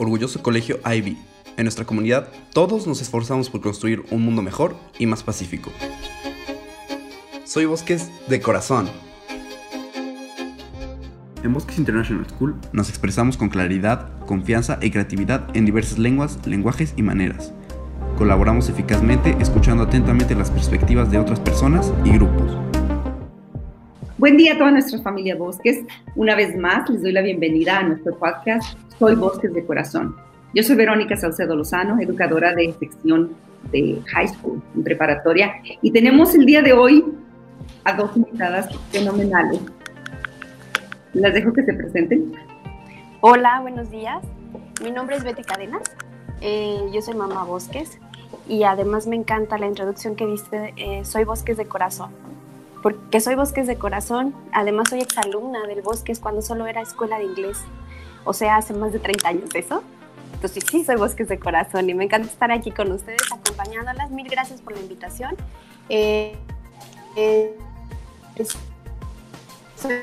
orgulloso colegio Ivy. En nuestra comunidad, todos nos esforzamos por construir un mundo mejor y más pacífico. Soy Bosques de corazón. En Bosques International School nos expresamos con claridad, confianza y creatividad en diversas lenguas, lenguajes y maneras. Colaboramos eficazmente escuchando atentamente las perspectivas de otras personas y grupos. Buen día a toda nuestra familia Bosques. Una vez más les doy la bienvenida a nuestro podcast Soy Bosques de Corazón. Yo soy Verónica Salcedo Lozano, educadora de sección de high school, en preparatoria, y tenemos el día de hoy a dos invitadas fenomenales. Las dejo que se presenten. Hola, buenos días. Mi nombre es Betty Cadenas. Eh, yo soy mamá Bosques y además me encanta la introducción que diste, eh, soy Bosques de Corazón porque soy Bosques de corazón, además soy exalumna del Bosques cuando solo era escuela de inglés, o sea, hace más de 30 años eso. Entonces sí, soy Bosques de corazón y me encanta estar aquí con ustedes acompañándolas. Mil gracias por la invitación. Eh, eh, soy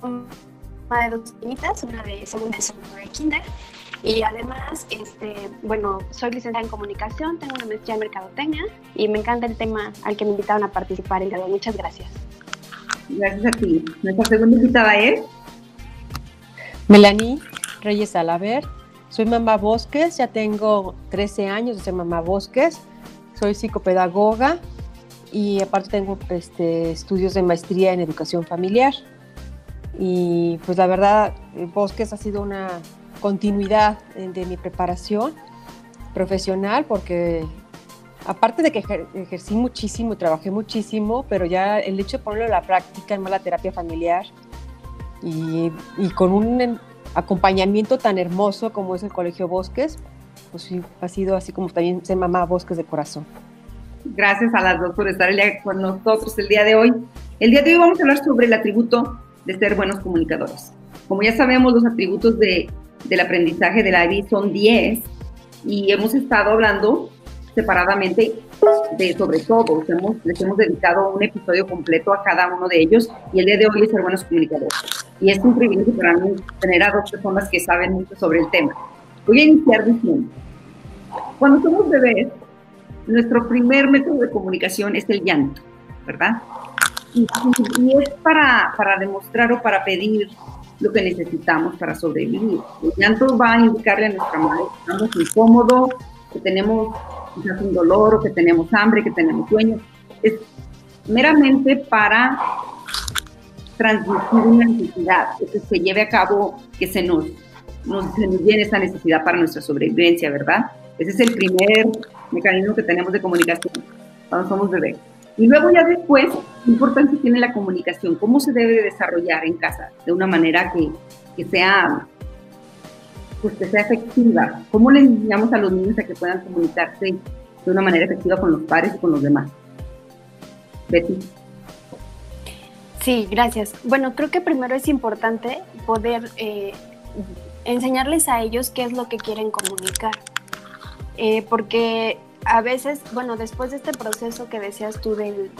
mamá de dos niñitas, una de segunda y segunda de kinder. Y además, este, bueno, soy licenciada en comunicación, tengo una maestría en mercadotecnia y me encanta el tema al que me invitaron a participar el día de hoy. Muchas gracias. Gracias a ti. Nuestra segunda invitada es Melanie Reyes Alaver. Soy mamá Bosques, ya tengo 13 años de ser mamá Bosques. Soy psicopedagoga y aparte tengo este, estudios de maestría en educación familiar. Y pues la verdad, Bosques ha sido una continuidad de mi preparación profesional porque aparte de que ejercí muchísimo trabajé muchísimo, pero ya el hecho de ponerlo en la práctica en la terapia familiar y, y, con un acompañamiento tan hermoso como es el Colegio Bosques, pues sí, ha sido así como también ser mamá Bosques de corazón. Gracias a las dos por estar con nosotros el día de hoy. El día de hoy vamos a hablar sobre el atributo de ser buenos comunicadores. Como ya sabemos, los atributos de del aprendizaje de la IB son 10 y hemos estado hablando separadamente de sobre todo, hemos, les hemos dedicado un episodio completo a cada uno de ellos y el día de hoy es ser buenos comunicadores. Y es un privilegio para mí tener a dos personas que saben mucho sobre el tema. Voy a iniciar diciendo, cuando somos bebés, nuestro primer método de comunicación es el llanto, ¿verdad? Y, y es para, para demostrar o para pedir lo que necesitamos para sobrevivir. El llanto va a indicarle a nuestra madre que estamos incómodos, que tenemos quizás un dolor o que tenemos hambre, que tenemos sueño. Es meramente para transmitir una necesidad, que se lleve a cabo, que se nos, nos, se nos llene esa necesidad para nuestra sobrevivencia, ¿verdad? Ese es el primer mecanismo que tenemos de comunicación cuando somos bebés. Y luego ya después, ¿qué importancia tiene la comunicación? ¿Cómo se debe desarrollar en casa de una manera que, que sea pues que sea efectiva? ¿Cómo le enseñamos a los niños a que puedan comunicarse de una manera efectiva con los padres y con los demás? Betty. Sí, gracias. Bueno, creo que primero es importante poder eh, enseñarles a ellos qué es lo que quieren comunicar. Eh, porque a veces, bueno, después de este proceso que decías tú de,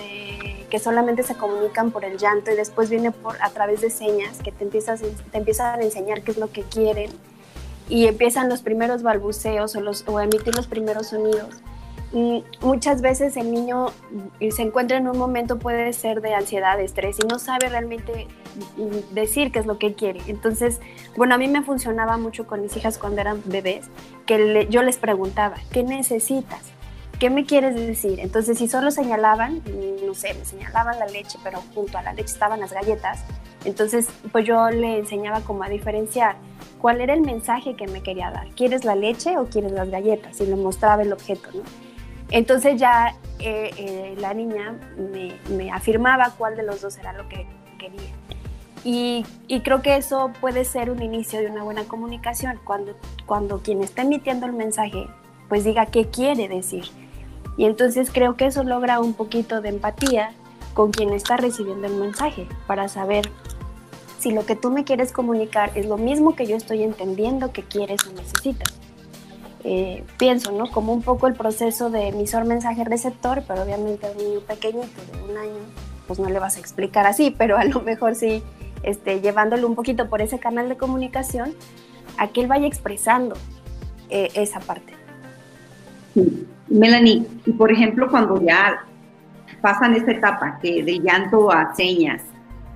que solamente se comunican por el llanto y después viene por a través de señas que te empiezas te empiezan a enseñar qué es lo que quieren y empiezan los primeros balbuceos o los o emitir los primeros sonidos. Mm, muchas veces el niño mm, se encuentra en un momento puede ser de ansiedad, de estrés y no sabe realmente mm, decir qué es lo que quiere. Entonces, bueno, a mí me funcionaba mucho con mis hijas cuando eran bebés, que yo les preguntaba, ¿qué necesitas? ¿qué me quieres decir? Entonces, si solo señalaban, no sé, me señalaban la leche, pero junto a la leche estaban las galletas, entonces, pues yo le enseñaba como a diferenciar cuál era el mensaje que me quería dar. ¿Quieres la leche o quieres las galletas? Y le mostraba el objeto, ¿no? Entonces ya eh, eh, la niña me, afirmaba cuál de los dos era lo que quería. Y, y, creo que eso puede ser un inicio de una buena comunicación, cuando, cuando quien está emitiendo el mensaje pues diga qué quiere decir y entonces creo que eso logra un poquito de empatía con quien está recibiendo el mensaje para saber si lo que tú me quieres comunicar es lo mismo que yo estoy entendiendo que quieres o necesitas. Eh, pienso, ¿no? Como un poco el proceso de emisor mensaje receptor, pero obviamente a un niño pequeñito de un año, pues no le vas a explicar así, pero a lo mejor sí, este, llevándolo un poquito por ese canal de comunicación, a que él vaya expresando eh, esa parte. Sí. Melanie, y por ejemplo, cuando ya pasan esta etapa que de llanto a señas,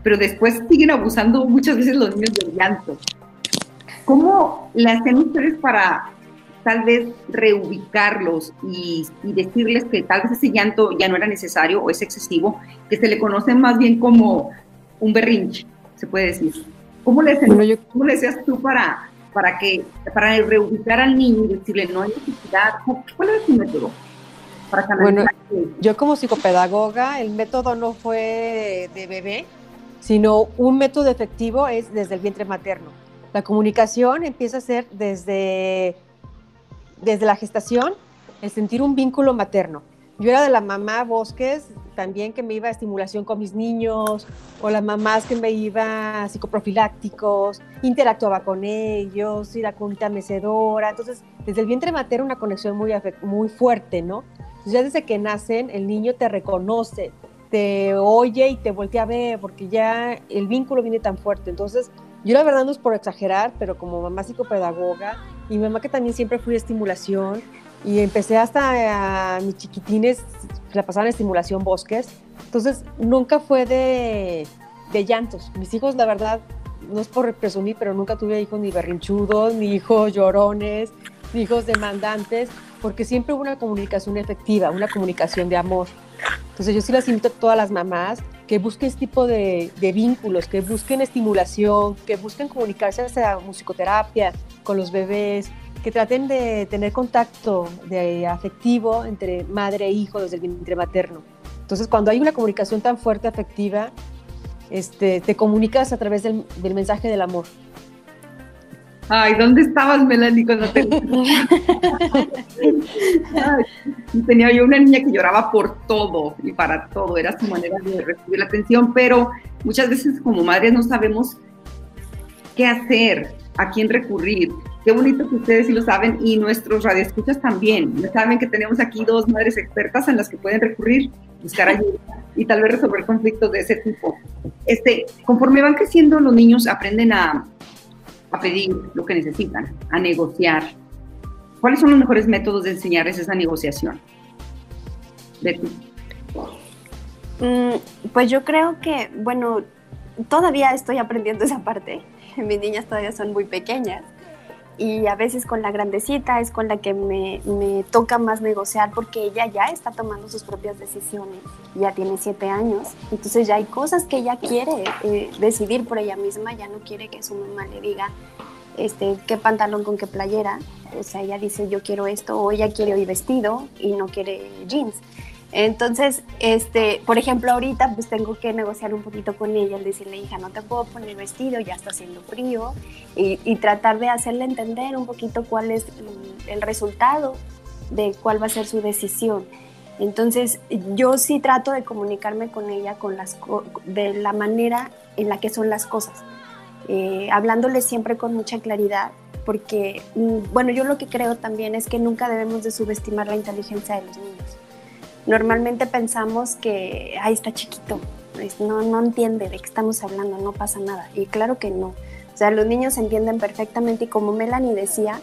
pero después siguen abusando muchas veces los niños del llanto. ¿Cómo le hacen ustedes para tal vez reubicarlos y, decirles que tal vez ese llanto ya no era necesario o es excesivo, que se le conoce más bien como un berrinche, se puede decir? ¿Cómo le, ¿cómo le decías tú para, para, que, para reubicar al niño y decirle no hay necesidad? ¿Cuál es tu método? bueno, yo como psicopedagoga, el método no fue de bebé, sino un método efectivo es desde el vientre materno. La comunicación empieza a ser desde, desde la gestación, el sentir un vínculo materno. Yo era de la mamá Bosques, también que me iba a estimulación con mis niños, o las mamás que me iba a psicoprofilácticos, interactuaba con ellos, ir a cunita mecedora. Entonces, desde el vientre materno una conexión muy, muy fuerte, ¿no? ya desde que nacen, el niño te reconoce, te oye y te voltea a ver, porque ya el vínculo viene tan fuerte. Entonces, yo la verdad no es por exagerar, pero como mamá psicopedagoga, y mamá que también siempre fui de estimulación, y empecé hasta a mis chiquitines, la pasaban estimulación bosques, entonces nunca fue de, de llantos. Mis hijos, la verdad, no es por presumir, pero nunca tuve hijos ni berrinchudos, ni hijos llorones, ni hijos demandantes, porque siempre hubo una comunicación efectiva, una comunicación de amor. Entonces yo sí las invito a todas las mamás que busquen este tipo de, vínculos, que busquen estimulación, que busquen comunicarse hacia musicoterapia con los bebés, que traten de tener contacto de afectivo entre madre e hijo desde el vientre materno. Entonces cuando hay una comunicación tan fuerte, afectiva, este, te comunicas a través del, del mensaje del amor. Ay, ¿dónde estabas, Melanie, cuando te... tenía yo una niña que lloraba por todo y para todo, era su manera de recibir la atención, pero muchas veces como madres no sabemos qué hacer, a quién recurrir. Qué bonito que ustedes sí lo saben y nuestros radioescuchas también. Saben que tenemos aquí dos madres expertas en las que pueden recurrir, buscar ayuda y tal vez resolver conflictos de ese tipo. Este, conforme van creciendo, los niños aprenden a a pedir lo que necesitan, a negociar. ¿Cuáles son los mejores métodos de enseñarles esa negociación? Betty. Mm, pues yo creo que, bueno, todavía estoy aprendiendo esa parte. Mis niñas todavía son muy pequeñas y a veces con la grandecita es con la que me, toca más negociar porque ella ya está tomando sus propias decisiones, ya tiene siete años, entonces ya hay cosas que ella quiere eh, decidir por ella misma, ya no quiere que su mamá le diga este, qué pantalón con qué playera, o sea, ella dice yo quiero esto o ella quiere hoy vestido y no quiere jeans. Entonces, este, por ejemplo, ahorita pues tengo que negociar un poquito con ella, el decirle, hija, no te puedo poner vestido, ya está haciendo frío, y, tratar de hacerle entender un poquito cuál es el resultado de cuál va a ser su decisión. Entonces, yo sí trato de comunicarme con ella con las, de la manera en la que son las cosas, eh, hablándole siempre con mucha claridad, porque, mm, bueno, yo lo que creo también es que nunca debemos de subestimar la inteligencia de los niños normalmente pensamos que, ahí está chiquito, no, no entiende de qué estamos hablando, no pasa nada. Y claro que no. O sea, los niños entienden perfectamente y como Melanie decía,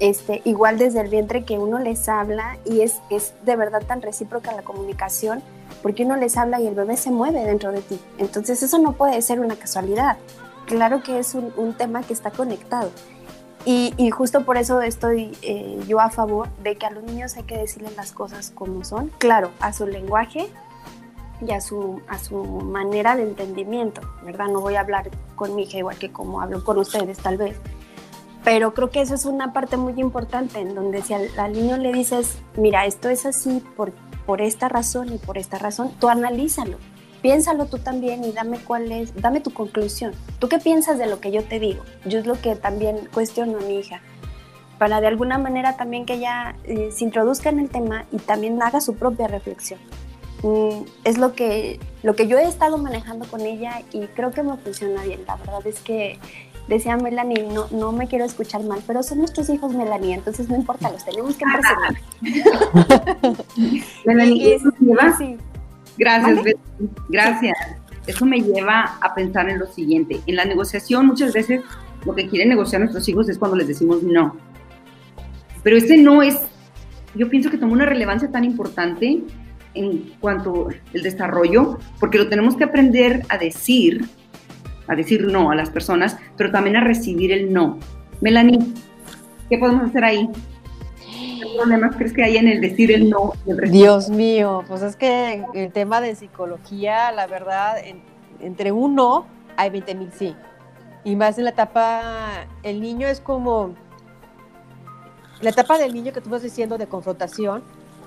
este, igual desde el vientre que uno les habla y es, es de verdad tan recíproca la comunicación, porque uno les habla y el bebé se mueve dentro de ti. Entonces eso no puede ser una casualidad. Claro que es un, un tema que está conectado. Y, justo por eso estoy eh, yo a favor de que a los niños hay que decirles las cosas como son, claro, a su lenguaje y a su, a su manera de entendimiento, ¿verdad? No voy a hablar con mi hija igual que como hablo con ustedes tal vez, pero creo que eso es una parte muy importante en donde si al, al niño le dices, mira, esto es así por, por esta razón y por esta razón, tú analízalo piénsalo tú también y dame cuál es, dame tu conclusión. ¿Tú qué piensas de lo que yo te digo? Yo es lo que también cuestiono a mi hija, para de alguna manera también que ella eh, se introduzca en el tema y también haga su propia reflexión. Mm, es lo que, lo que yo he estado manejando con ella y creo que me funciona bien. La verdad es que decía Melanie, no, no me quiero escuchar mal, pero son nuestros hijos Melanie, entonces no importa, los tenemos que preservar. Melanie, sí. Gracias, Gracias. Eso me lleva a pensar en lo siguiente. En la negociación muchas veces lo que quieren negociar nuestros hijos es cuando les decimos no. Pero ese no es, yo pienso que toma una relevancia tan importante en cuanto al desarrollo, porque lo tenemos que aprender a decir, a decir no a las personas, pero también a recibir el no. Melanie, ¿qué podemos hacer ahí? ¿Qué problemas crees que hay en el decir el no? Dios mío, pues es que el tema de psicología, la verdad, entre un no hay 20 mil sí. Y más en la etapa, el niño es como, la etapa del niño que tú vas diciendo de confrontación,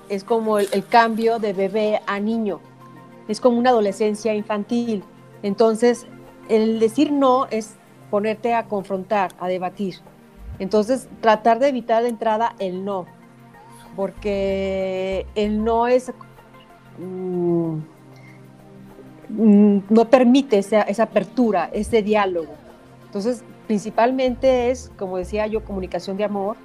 es como el, cambio de bebé a niño, es como una adolescencia infantil. Entonces, el decir no es ponerte a confrontar, a debatir. Entonces, tratar de evitar de entrada el no, porque el no es... Mm, mm, no permite esa, esa apertura, ese diálogo. Entonces, principalmente es, como decía yo, comunicación de amor,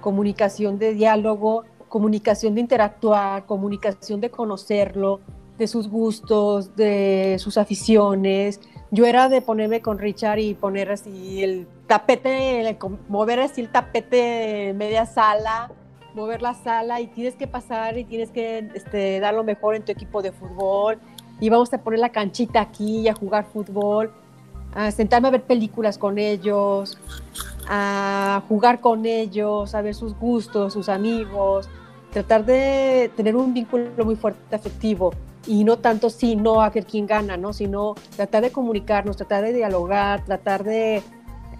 comunicación de diálogo, comunicación de interactuar, comunicación de conocerlo, de sus gustos, de sus aficiones. Yo era de ponerme con Richard y poner así el tapete, mover así el tapete en media sala, mover la sala y tienes que pasar y tienes que este, dar lo mejor en tu equipo de fútbol y vamos a poner la canchita aquí y a jugar fútbol a sentarme a ver películas con ellos, a jugar con ellos, a ver sus gustos, sus amigos, tratar de tener un vínculo muy fuerte afectivo y no tanto sí, no a ver quién gana, ¿no? sino tratar de comunicarnos, tratar de dialogar, tratar de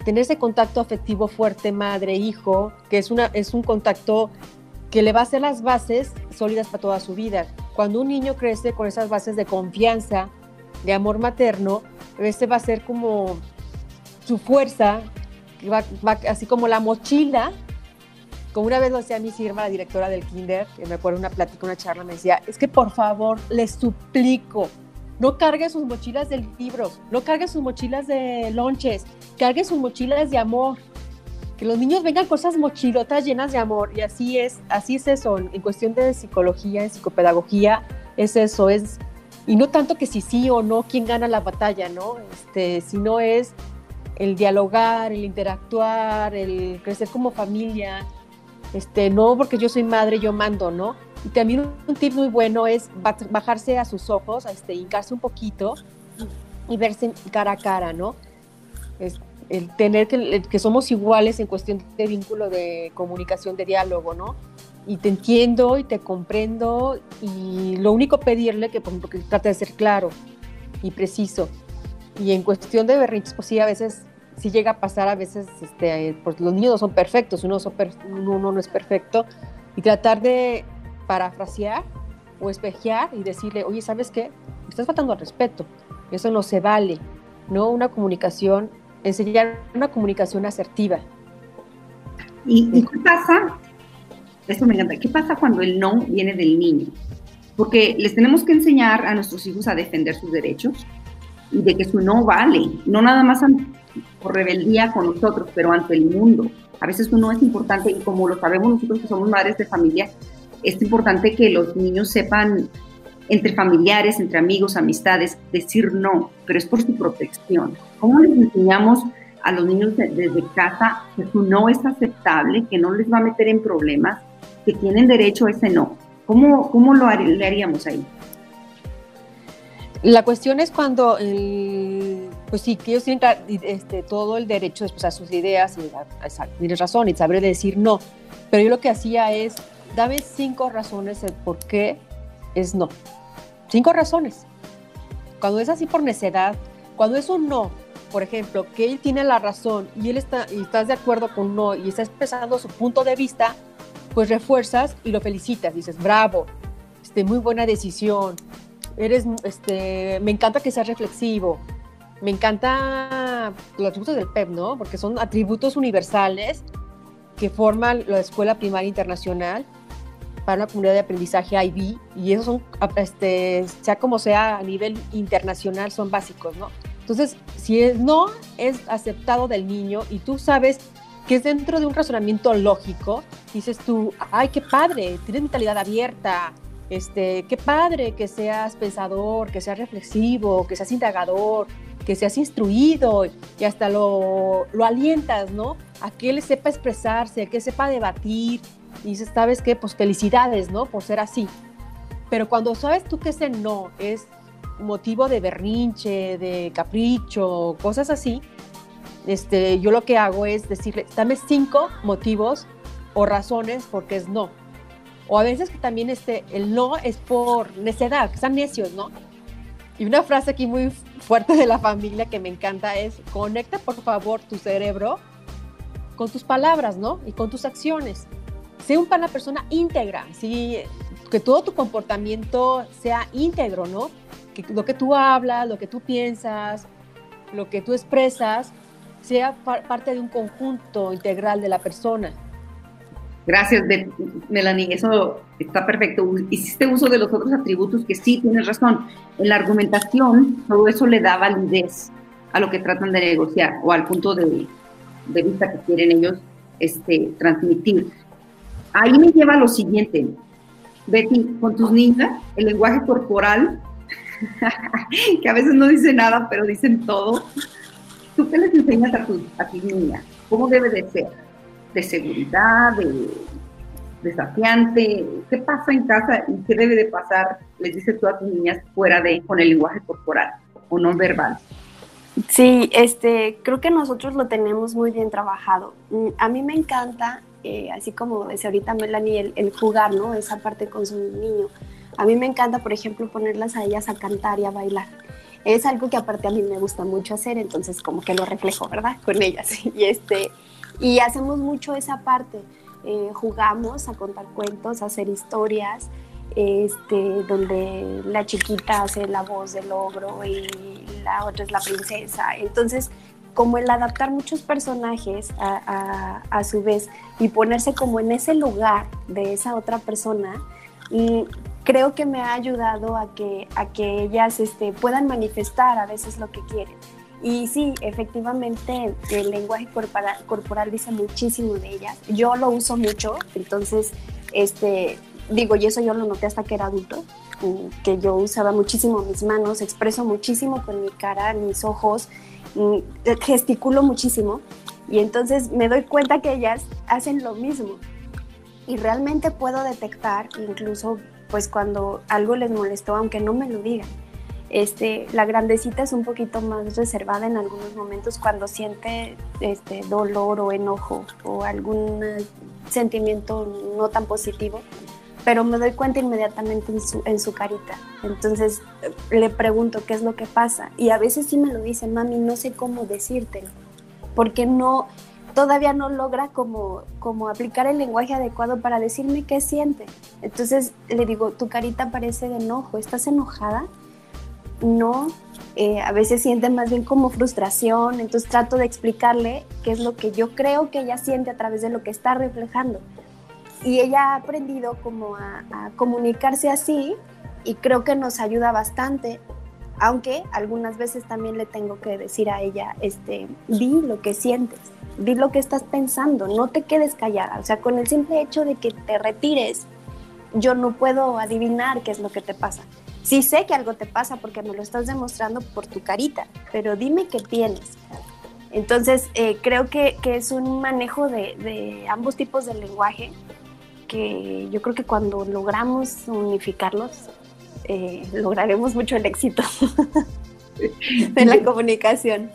tener ese contacto afectivo fuerte madre-hijo, que es, una, es un contacto que le va a hacer las bases sólidas para toda su vida. Cuando un niño crece con esas bases de confianza, de amor materno, este va a ser como su fuerza, va, así como la mochila. Como una vez lo decía mi sirva, la directora del kinder, que me acuerdo una plática, una charla, me decía, es que por favor, les suplico, no cargue sus mochilas de libros, no cargue sus mochilas de lonches, cargue sus mochilas de amor. Que los niños vengan con esas mochilotas llenas de amor. Y así es, así es eso. En cuestión de psicología, en psicopedagogía, es eso, es y no tanto que si sí o no quién gana la batalla, ¿no? Este, sino es el dialogar, el interactuar, el crecer como familia, este, no porque yo soy madre, yo mando, ¿no? Y también un tip muy bueno es bajarse a sus ojos, este, hincarse un poquito y verse cara a cara, ¿no? Es el tener que, que somos iguales en cuestión de vínculo de comunicación, de diálogo, ¿no? y te entiendo y te comprendo y lo único pedirle que, por ejemplo, que trate de ser claro y preciso. Y en cuestión de berrinches, pues sí, a veces sí llega a pasar, a veces este, pues los niños no son perfectos, uno, uno no es perfecto, y tratar de parafrasear o espejear y decirle, oye, ¿sabes qué? Estás faltando al respeto, eso no se vale, ¿no? Una comunicación, enseñar una comunicación asertiva. ¿Y, ¿Y, qué pasa esto me encanta. ¿Qué pasa cuando el no viene del niño? Porque les tenemos que enseñar a nuestros hijos a defender sus derechos y de que su no vale, no nada más por rebeldía con nosotros, pero ante el mundo. A veces su no es importante y como lo sabemos nosotros que somos madres de familia, es importante que los niños sepan entre familiares, entre amigos, amistades, decir no, pero es por su protección. ¿Cómo les enseñamos a los niños desde casa que su no es aceptable, que no les va a meter en problemas que tienen derecho a ese no. ¿Cómo, cómo lo haríamos ahí? La cuestión es cuando, pues sí, que ellos tienen este, todo el derecho a expresar sus ideas, y tienes razón, y saber decir no. Pero yo lo que hacía es, dame cinco razones de por qué es no. Cinco razones. Cuando es así por necedad, cuando es un no, por ejemplo, que él tiene la razón y él está y estás de acuerdo con no y está expresando su punto de vista, pues refuerzas y lo felicitas, dices, bravo, este, muy buena decisión, eres, este, me encanta que seas reflexivo, me encanta los atributos del PEP, ¿no? Porque son atributos universales que forman la Escuela Primaria Internacional para una comunidad de aprendizaje IB y esos son, este, sea como sea, a nivel internacional son básicos, ¿no? Entonces, si es, no es aceptado del niño y tú sabes que es dentro de un razonamiento lógico, dices tú, ay, qué padre, tienes mentalidad abierta, este, qué padre que seas pensador, que seas reflexivo, que seas indagador, que seas instruido y hasta lo, lo alientas, ¿no? A que él sepa expresarse, a que sepa debatir. Y dices, ¿sabes qué? Pues felicidades, ¿no? Por ser así. Pero cuando sabes tú que ese no es motivo de berrinche, de capricho, cosas así, este, yo lo que hago es decirle, dame cinco motivos o razones porque es no. O a veces que también este, el no es por necedad, que están necios, ¿no? Y una frase aquí muy fuerte de la familia que me encanta es, conecta por favor tu cerebro con tus palabras, ¿no? Y con tus acciones. Sé una persona íntegra, ¿sí? que todo tu comportamiento sea íntegro, ¿no? Que lo que tú hablas, lo que tú piensas, lo que tú expresas, sea parte de un conjunto integral de la persona. Gracias, Melanie. Eso está perfecto. Hiciste uso de los otros atributos que sí tienes razón. En la argumentación, todo eso le da validez a lo que tratan de negociar o al punto de, vista que quieren ellos este, transmitir. Ahí me lleva lo siguiente. Betty, con tus niñas, el lenguaje corporal, que a veces no dice nada, pero dicen todo. ¿Tú qué les enseñas a, tus, a tus niñas? ¿Cómo debe de ser? de seguridad, de desafiante. ¿Qué pasa en casa y qué debe de pasar, les dices tú a tus niñas, fuera de, con el lenguaje corporal o no verbal? Sí, este, creo que nosotros lo tenemos muy bien trabajado. Mm, a mí me encanta, eh, así como decía ahorita Melanie, el, el, jugar, ¿no? Esa parte con su niño. A mí me encanta, por ejemplo, ponerlas a ellas a cantar y a bailar. Es algo que aparte a mí me gusta mucho hacer, entonces como que lo reflejo, ¿verdad? Con ellas. Y este, y hacemos mucho esa parte. Eh, jugamos a contar cuentos, a hacer historias, este, donde la chiquita hace la voz del ogro y la otra es la princesa. Entonces, como el adaptar muchos personajes a, a, su vez y ponerse como en ese lugar de esa otra persona, mm, creo que me ha ayudado a que, a que ellas este, puedan manifestar a veces lo que quieren. Y sí, efectivamente, el lenguaje corporal, dice muchísimo de ellas. Yo lo uso mucho, entonces, este, digo, y eso yo lo noté hasta que era adulto, que yo usaba muchísimo mis manos, expreso muchísimo con mi cara, mis ojos, gesticulo muchísimo. Y entonces me doy cuenta que ellas hacen lo mismo. Y realmente puedo detectar, incluso pues cuando algo les molestó, aunque no me lo digan este, la grandecita es un poquito más reservada en algunos momentos cuando siente este, dolor o enojo o algún sentimiento no tan positivo, pero me doy cuenta inmediatamente en su, en su carita. Entonces le pregunto qué es lo que pasa y a veces sí me lo dice, mami, no sé cómo decírtelo, porque no, todavía no logra como, como aplicar el lenguaje adecuado para decirme qué siente. Entonces le digo, tu carita parece de enojo, ¿estás enojada? no, eh, a veces siente más bien como frustración, entonces trato de explicarle qué es lo que yo creo que ella siente a través de lo que está reflejando. Y ella ha aprendido como a, comunicarse así y creo que nos ayuda bastante, aunque algunas veces también le tengo que decir a ella, este, di lo que sientes, di lo que estás pensando, no te quedes callada, o sea, con el simple hecho de que te retires, yo no puedo adivinar qué es lo que te pasa. Sí sé que algo te pasa porque me lo estás demostrando por tu carita, pero dime qué tienes. Entonces, eh, creo que, es un manejo de, ambos tipos de lenguaje que yo creo que cuando logramos unificarlos, eh, lograremos mucho el éxito de la comunicación.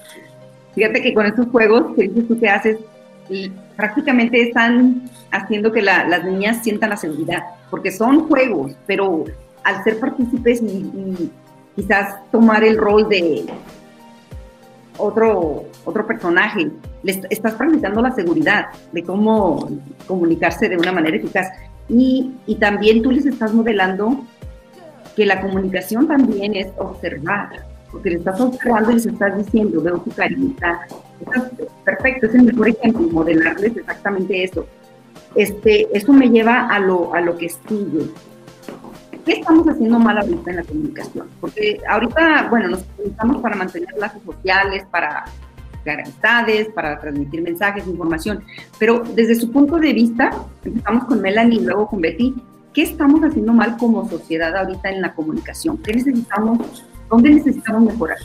Fíjate que con estos juegos que dices tú que haces, prácticamente están haciendo que las niñas sientan la seguridad, porque son juegos, pero al ser partícipes y, quizás tomar el rol de otro, otro personaje, le estás practicando la seguridad de cómo comunicarse de una manera eficaz. Y, y también tú les estás modelando que la comunicación también es observar, porque le estás observando y les estás diciendo, veo tu carita. perfecto, es el mejor ejemplo, modelarles exactamente eso. Este, eso me lleva a lo, a lo que sigue. ¿Qué estamos haciendo mal ahorita en la comunicación? Porque ahorita, bueno, nos utilizamos para mantener lazos sociales, para crear amistades, para transmitir mensajes, información, pero desde su punto de vista, empezamos con Melanie y luego con Betty, ¿qué estamos haciendo mal como sociedad ahorita en la comunicación? ¿Qué necesitamos, dónde necesitamos mejorar?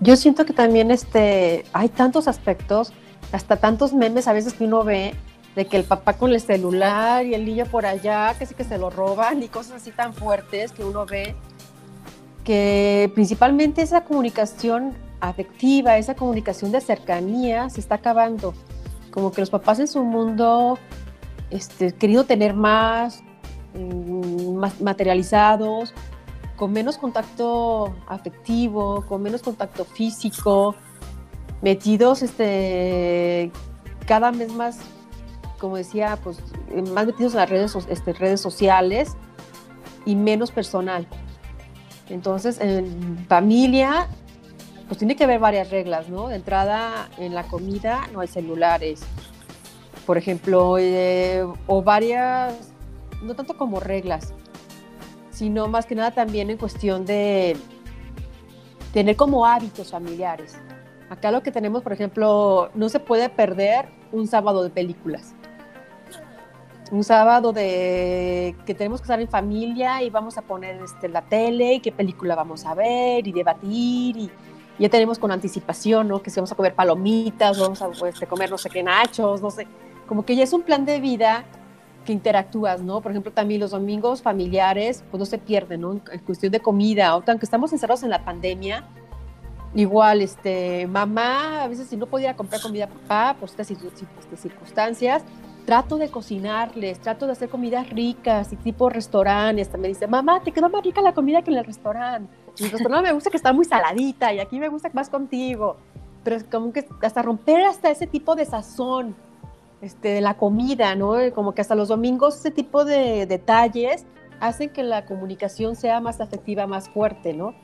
Yo siento que también este, hay tantos aspectos, hasta tantos memes a veces que uno ve de que el papá con el celular y el niño por allá, que sí que se lo roban y cosas así tan fuertes que uno ve, que principalmente esa comunicación afectiva, esa comunicación de cercanía se está acabando. Como que los papás en su mundo, este, querido tener más, mm, más materializados, con menos contacto afectivo, con menos contacto físico, metidos este, cada vez más como decía, pues más metidos en las redes, este, redes sociales y menos personal. Entonces, en familia, pues tiene que haber varias reglas, ¿no? De entrada, en la comida no hay celulares, por ejemplo, eh, o varias, no tanto como reglas, sino más que nada también en cuestión de tener como hábitos familiares. Acá lo que tenemos, por ejemplo, no se puede perder un sábado de películas un sábado de que tenemos que estar en familia y vamos a poner este, la tele y qué película vamos a ver y debatir y ya tenemos con anticipación, ¿no? Que si vamos a comer palomitas, vamos a este, comer no sé qué nachos, no sé, como que ya es un plan de vida que interactúas, ¿no? Por ejemplo, también los domingos familiares, pues no se pierden, ¿no? En cuestión de comida, aunque estamos encerrados en la pandemia, igual, este, mamá, a veces si no podía comprar comida a papá por estas circunstancias, trato de cocinarles, trato de hacer comidas ricas y tipo restaurantes. Me dice, mamá, te quedó más rica la comida que en el restaurante. En el restaurante me gusta que está muy saladita y aquí me gusta más contigo. Pero es como que hasta romper hasta ese tipo de sazón este, de la comida, ¿no? Como que hasta los domingos ese tipo de detalles hacen que la comunicación sea más afectiva, más fuerte, ¿no?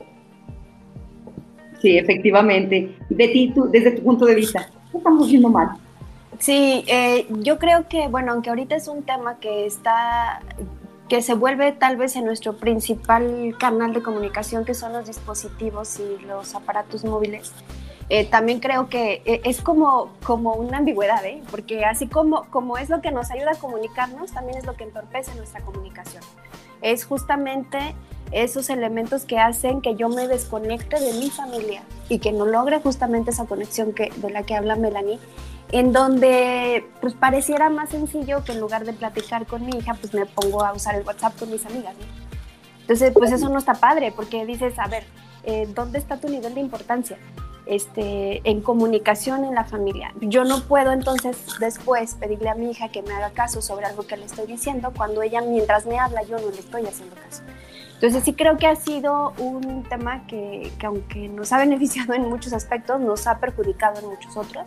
Sí, efectivamente. Betty, tú, desde tu punto de vista, ¿qué estamos haciendo mal? Sí, eh, yo creo que, bueno, aunque ahorita es un tema que está, que se vuelve tal vez en nuestro principal canal de comunicación, que son los dispositivos y los aparatos móviles, eh, también creo que eh, es como, como una ambigüedad, ¿eh? porque así como, como es lo que nos ayuda a comunicarnos, también es lo que entorpece nuestra comunicación. Es justamente esos elementos que hacen que yo me desconecte de mi familia y que no logre justamente esa conexión que, de la que habla Melanie en donde pues pareciera más sencillo que en lugar de platicar con mi hija, pues me pongo a usar el WhatsApp con mis amigas. Entonces, pues eso no está padre, porque dices, a ver, eh, ¿dónde está tu nivel de importancia? Este, en comunicación en la familia. Yo no puedo entonces después pedirle a mi hija que me haga caso sobre algo que le estoy diciendo cuando ella mientras me habla yo no le estoy haciendo caso. Entonces sí creo que ha sido un tema que, que aunque nos ha beneficiado en muchos aspectos, nos ha perjudicado en muchos otros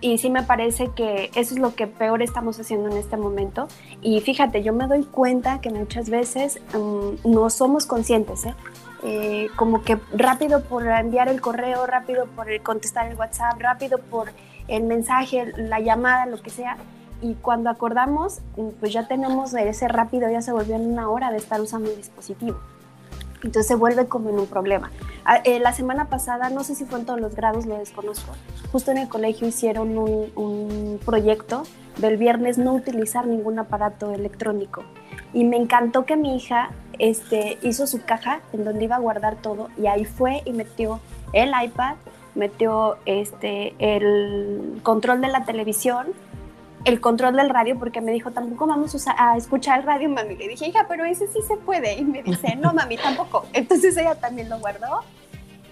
y sí me parece que eso es lo que peor estamos haciendo en este momento. Y fíjate, yo me doy cuenta que muchas veces mm, no somos conscientes, ¿eh? ¿eh? como que rápido por enviar el correo, rápido por contestar el WhatsApp, rápido por el mensaje, la llamada, lo que sea. Y cuando acordamos, mm, pues ya tenemos ese rápido, ya se volvió en una hora de estar usando el dispositivo. Entonces se vuelve como en un problema. Ah, eh, la semana pasada, no sé si fue en todos los grados, lo desconozco, justo en el colegio hicieron un, un proyecto del viernes no utilizar ningún aparato electrónico. Y me encantó que mi hija este, hizo su caja en donde iba a guardar todo y ahí fue y metió el iPad, metió este, el control de la televisión, el control del radio porque me dijo, tampoco vamos a, escuchar el radio, mami. Le dije, hija, pero ese sí se puede. Y me dice, no, mami, tampoco. Entonces ella también lo guardó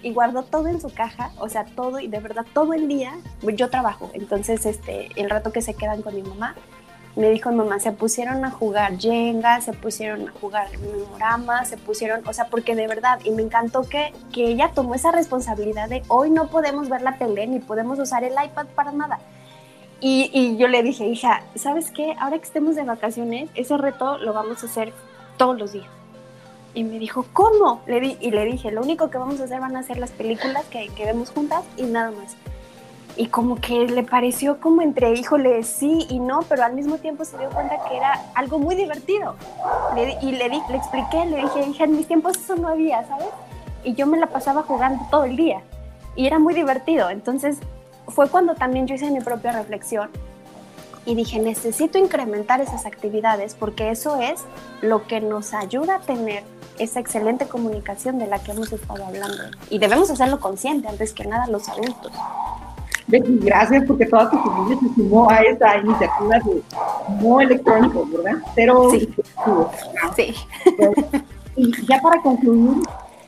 y guardó todo en su caja, o sea, todo y de verdad todo el día. Yo trabajo, entonces este, el rato que se quedan con mi mamá, me dijo mamá, se pusieron a jugar Jenga, se pusieron a jugar Memorama, se pusieron, o sea, porque de verdad, y me encantó que, que ella tomó esa responsabilidad de hoy no podemos ver la tele ni podemos usar el iPad para nada y, yo le dije, hija, ¿sabes qué? Ahora que estemos de vacaciones, ese reto lo vamos a hacer todos los días. Y me dijo, ¿cómo? Le di, y le dije, lo único que vamos a hacer van a ser las películas que, que vemos juntas y nada más. Y como que le pareció como entre, híjole, sí y no, pero al mismo tiempo se dio cuenta que era algo muy divertido. y le, di, le expliqué, le dije, hija, en mis tiempos eso no había, ¿sabes? Y yo me la pasaba jugando todo el día. Y era muy divertido. Entonces fue cuando también yo hice mi propia reflexión y dije, necesito incrementar esas actividades porque eso es lo que nos ayuda a tener esa excelente comunicación de la que hemos estado hablando. Y debemos hacerlo consciente antes que nada los adultos. Becky, gracias porque toda tu familia se sumó a esta iniciativa de no electrónico, ¿verdad? Pero sí. sí. y ya para concluir,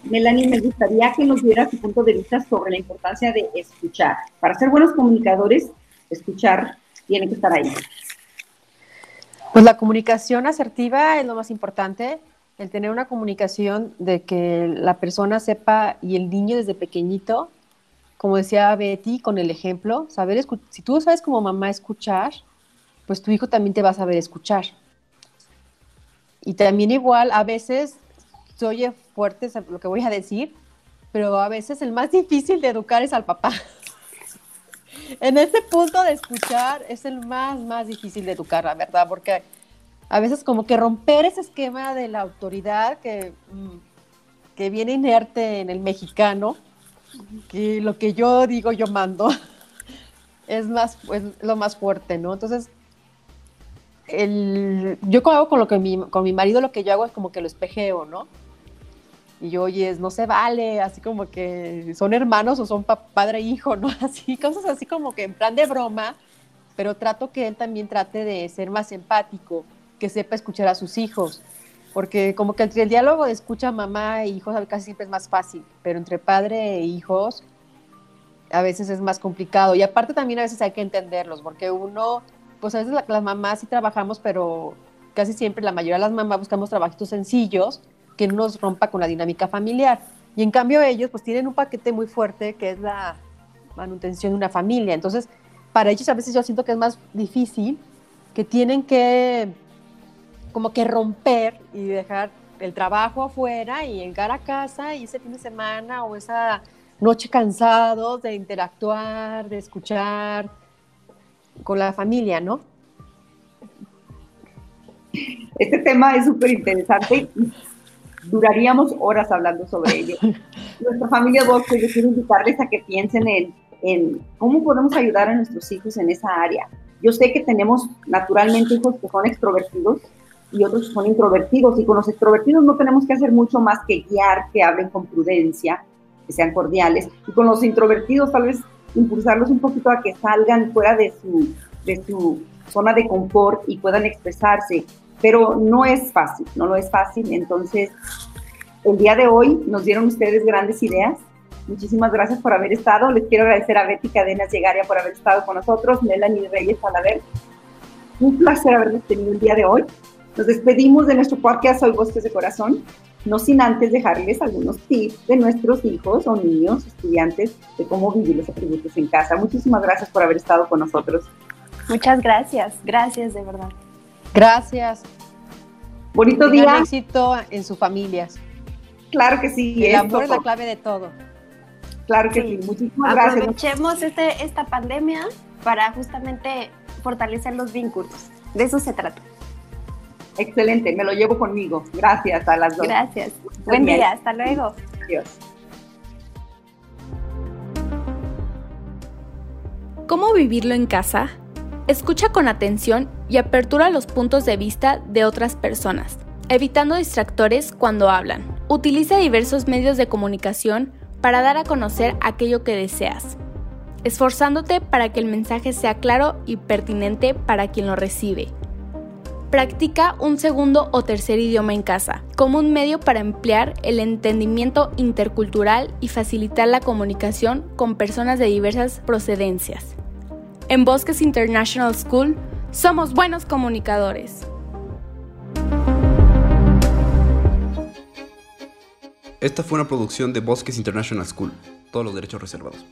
Melanie, me gustaría que nos diera su punto de vista sobre la importancia de escuchar. Para ser buenos comunicadores, escuchar tiene que estar ahí. Pues la comunicación asertiva es lo más importante, el tener una comunicación de que la persona sepa y el niño desde pequeñito, como decía Betty con el ejemplo, saber si tú sabes como mamá escuchar, pues tu hijo también te va a saber escuchar. Y también igual, a veces se oye fuerte lo que voy a decir, pero a veces el más difícil de educar es al papá. en este punto de escuchar es el más, más difícil de educar, la verdad, porque a veces como que romper ese esquema de la autoridad que, mm, que viene inerte en el mexicano, que lo que yo digo yo mando, es más es lo más fuerte, ¿no? Entonces, el, yo hago con lo que mi, con mi marido lo que yo hago es como que lo espejeo, ¿no? Y oye, no se vale, así como que son hermanos o son padre e hijo, ¿no? Así, cosas así como que en plan de broma, pero trato que él también trate de ser más empático, que sepa escuchar a sus hijos, porque como que entre el diálogo de escucha mamá e hijos casi siempre es más fácil, pero entre padre e hijos a veces es más complicado. Y aparte también a veces hay que entenderlos, porque uno, pues a veces las mamás sí trabajamos, pero casi siempre la mayoría de las mamás buscamos trabajitos sencillos que no nos rompa con la dinámica familiar. Y en cambio ellos pues tienen un paquete muy fuerte que es la manutención de una familia. Entonces, para ellos a veces yo siento que es más difícil, que tienen que como que romper y dejar el trabajo afuera y llegar a casa y ese fin de semana o esa noche cansados de interactuar, de escuchar con la familia, ¿no? Este tema es súper interesante duraríamos horas hablando sobre ello. Nuestra familia Bosque, yo quiero invitarles a que piensen en, en cómo podemos ayudar a nuestros hijos en esa área. Yo sé que tenemos naturalmente hijos que son extrovertidos y otros que son introvertidos, y con los extrovertidos no tenemos que hacer mucho más que guiar, que hablen con prudencia, que sean cordiales, y con los introvertidos tal vez impulsarlos un poquito a que salgan fuera de su, de su zona de confort y puedan expresarse pero no es fácil, no lo es fácil. Entonces, el día de hoy nos dieron ustedes grandes ideas. Muchísimas gracias por haber estado. Les quiero agradecer a Betty Cadenas Llegaria por haber estado con nosotros, Melanie Reyes ver. Un placer haberles tenido el día de hoy. Nos despedimos de nuestro podcast Soy Bosques de Corazón, no sin antes dejarles algunos tips de nuestros hijos o niños, estudiantes, de cómo vivir los atributos en casa. Muchísimas gracias por haber estado con nosotros. Muchas gracias, gracias de verdad. Gracias. Bonito día. éxito en sus familias. Claro que sí. El amor es la clave de todo. Claro que sí. Muchísimas gracias. Aprovechemos este, esta pandemia para justamente fortalecer los vínculos. De eso se trata. Excelente, me lo llevo conmigo. Gracias a las dos. Gracias. Buen día, hasta luego. Adiós. ¿Cómo vivirlo en casa? Escucha con atención y apertura los puntos de vista de otras personas, evitando distractores cuando hablan. Utiliza diversos medios de comunicación para dar a conocer aquello que deseas, esforzándote para que el mensaje sea claro y pertinente para quien lo recibe. Practica un segundo o tercer idioma en casa, como un medio para emplear el entendimiento intercultural y facilitar la comunicación con personas de diversas procedencias. En Bosques International School somos buenos comunicadores. Esta fue una producción de Bosques International School. Todos los derechos reservados.